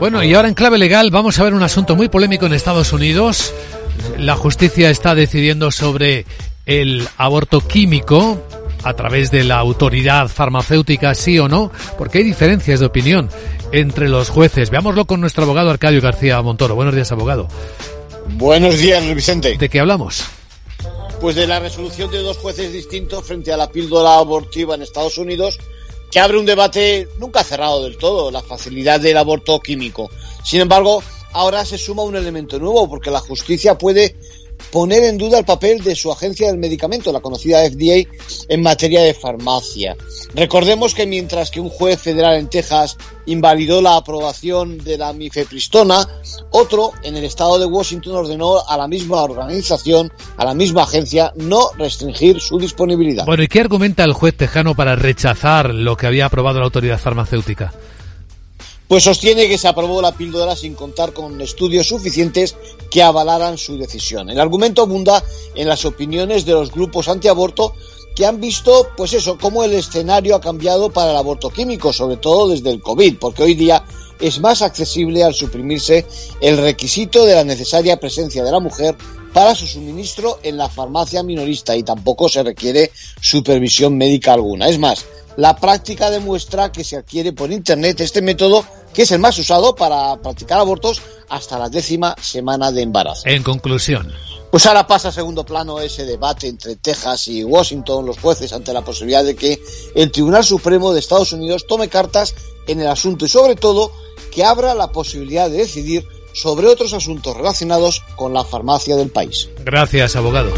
Bueno, y ahora en clave legal vamos a ver un asunto muy polémico en Estados Unidos. La justicia está decidiendo sobre el aborto químico a través de la autoridad farmacéutica, sí o no, porque hay diferencias de opinión entre los jueces. Veámoslo con nuestro abogado Arcadio García Montoro. Buenos días, abogado. Buenos días, Vicente. ¿De qué hablamos? Pues de la resolución de dos jueces distintos frente a la píldora abortiva en Estados Unidos, que abre un debate nunca cerrado del todo, la facilidad del aborto químico. Sin embargo, ahora se suma un elemento nuevo, porque la justicia puede poner en duda el papel de su agencia del medicamento, la conocida FDA, en materia de farmacia. Recordemos que mientras que un juez federal en Texas invalidó la aprobación de la mifepristona, otro en el estado de Washington ordenó a la misma organización, a la misma agencia, no restringir su disponibilidad. Bueno, ¿y qué argumenta el juez tejano para rechazar lo que había aprobado la autoridad farmacéutica? Pues sostiene que se aprobó la píldora sin contar con estudios suficientes que avalaran su decisión. El argumento abunda en las opiniones de los grupos antiaborto que han visto, pues eso, cómo el escenario ha cambiado para el aborto químico, sobre todo desde el COVID, porque hoy día es más accesible al suprimirse el requisito de la necesaria presencia de la mujer para su suministro en la farmacia minorista y tampoco se requiere supervisión médica alguna. Es más, la práctica demuestra que se adquiere por Internet este método que es el más usado para practicar abortos hasta la décima semana de embarazo. En conclusión. Pues ahora pasa a segundo plano ese debate entre Texas y Washington, los jueces, ante la posibilidad de que el Tribunal Supremo de Estados Unidos tome cartas en el asunto y sobre todo que abra la posibilidad de decidir sobre otros asuntos relacionados con la farmacia del país. Gracias, abogado.